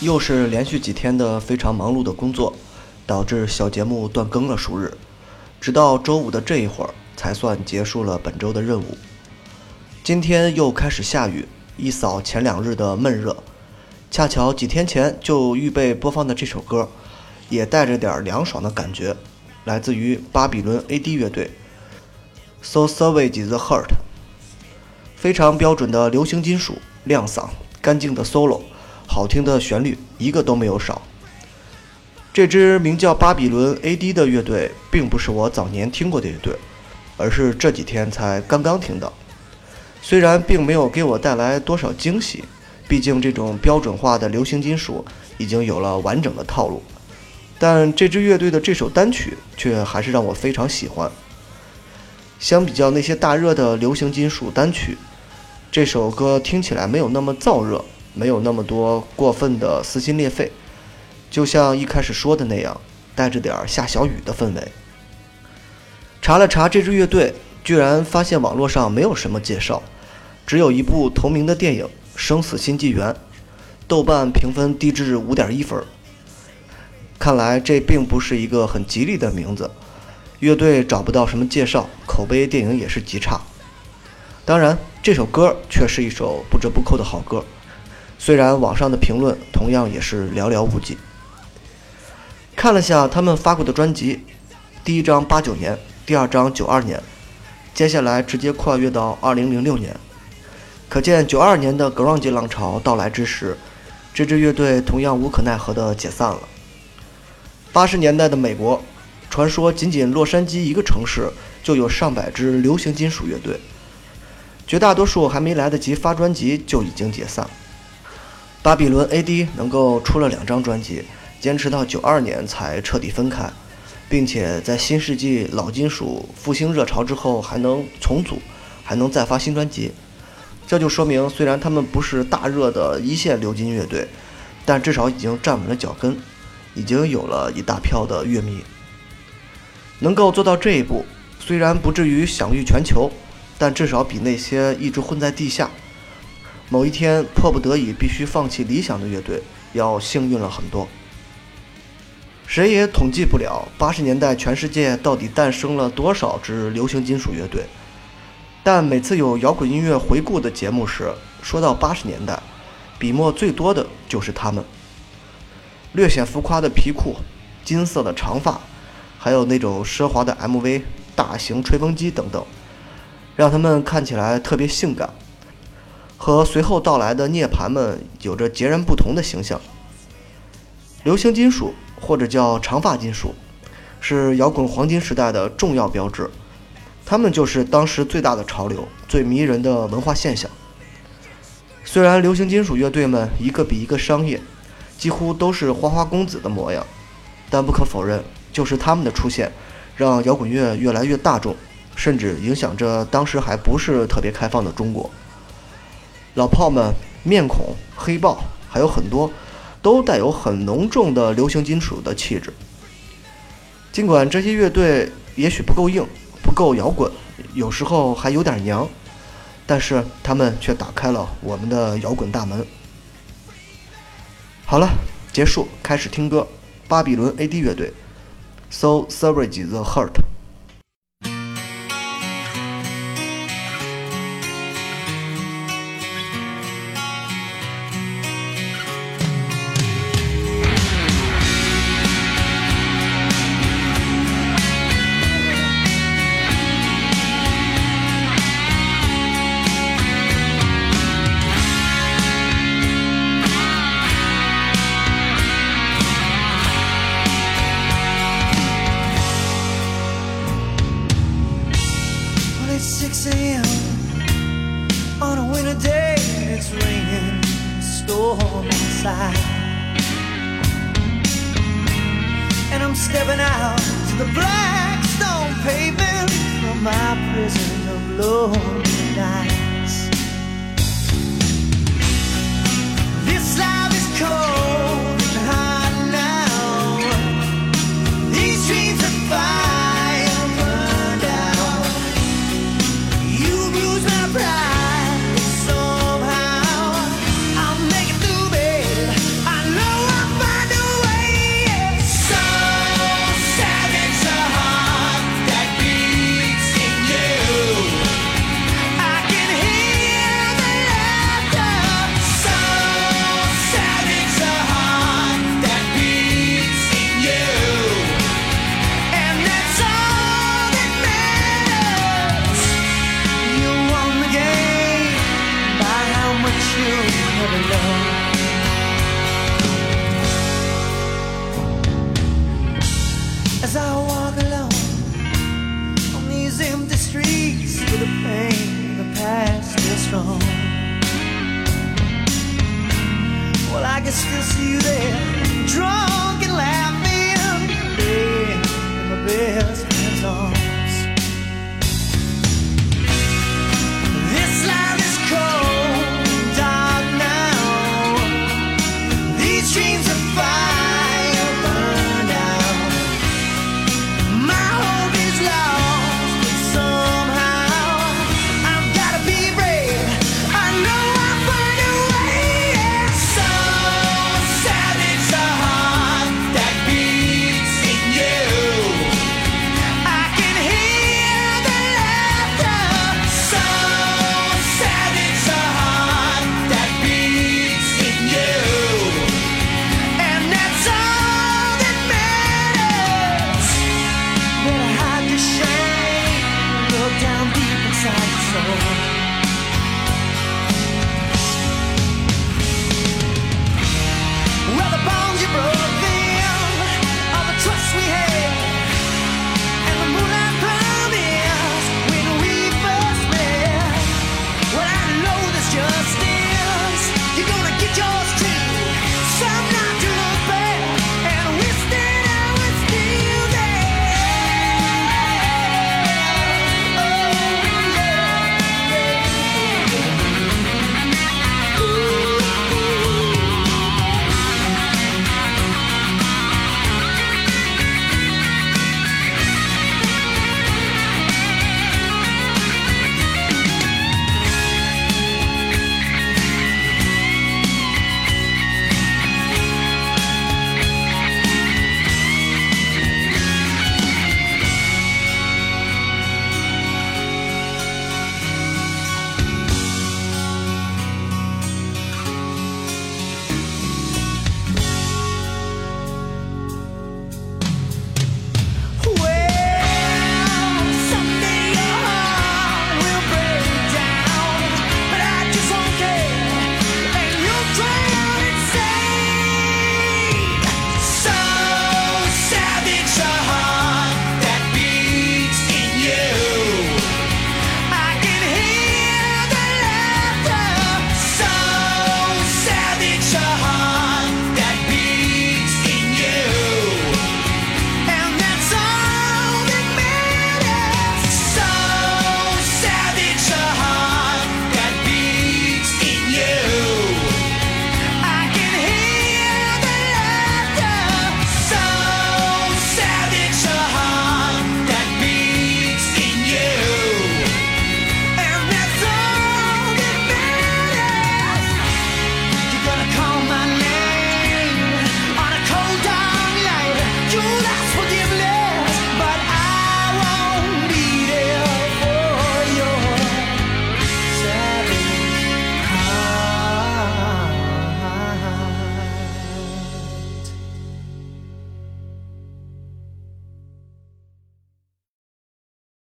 又是连续几天的非常忙碌的工作，导致小节目断更了数日，直到周五的这一会儿才算结束了本周的任务。今天又开始下雨，一扫前两日的闷热，恰巧几天前就预备播放的这首歌，也带着点凉爽的感觉，来自于巴比伦 A.D 乐队，So Savage the Heart，非常标准的流行金属，亮嗓，干净的 solo，好听的旋律，一个都没有少。这支名叫巴比伦 A.D 的乐队，并不是我早年听过的乐队，而是这几天才刚刚听到。虽然并没有给我带来多少惊喜，毕竟这种标准化的流行金属已经有了完整的套路，但这支乐队的这首单曲却还是让我非常喜欢。相比较那些大热的流行金属单曲，这首歌听起来没有那么燥热，没有那么多过分的撕心裂肺，就像一开始说的那样，带着点下小雨的氛围。查了查这支乐队。居然发现网络上没有什么介绍，只有一部同名的电影《生死新纪元》，豆瓣评分低至五点一分。看来这并不是一个很吉利的名字。乐队找不到什么介绍，口碑电影也是极差。当然，这首歌却是一首不折不扣的好歌，虽然网上的评论同样也是寥寥无几。看了下他们发过的专辑，第一张八九年，第二张九二年。接下来直接跨越到二零零六年，可见九二年的 grunge 浪潮到来之时，这支乐队同样无可奈何地解散了。八十年代的美国，传说仅仅洛杉矶一个城市就有上百支流行金属乐队，绝大多数还没来得及发专辑就已经解散。巴比伦 A.D 能够出了两张专辑，坚持到九二年才彻底分开。并且在新世纪老金属复兴热潮之后，还能重组，还能再发新专辑，这就说明，虽然他们不是大热的一线流金乐队，但至少已经站稳了脚跟，已经有了一大票的乐迷。能够做到这一步，虽然不至于享誉全球，但至少比那些一直混在地下，某一天迫不得已必须放弃理想的乐队要幸运了很多。谁也统计不了八十年代全世界到底诞生了多少支流行金属乐队，但每次有摇滚音乐回顾的节目时，说到八十年代，笔墨最多的就是他们。略显浮夸的皮裤、金色的长发，还有那种奢华的 MV、大型吹风机等等，让他们看起来特别性感，和随后到来的涅槃们有着截然不同的形象。流行金属。或者叫长发金属，是摇滚黄金时代的重要标志。他们就是当时最大的潮流、最迷人的文化现象。虽然流行金属乐队们一个比一个商业，几乎都是花花公子的模样，但不可否认，就是他们的出现，让摇滚乐越来越大众，甚至影响着当时还不是特别开放的中国。老炮们面孔黑豹还有很多。都带有很浓重的流行金属的气质。尽管这些乐队也许不够硬、不够摇滚，有时候还有点娘，但是他们却打开了我们的摇滚大门。好了，结束，开始听歌。巴比伦 A.D 乐队，So Savage the Heart。Stepping out to the black stone pavement from my prison of lonely nights.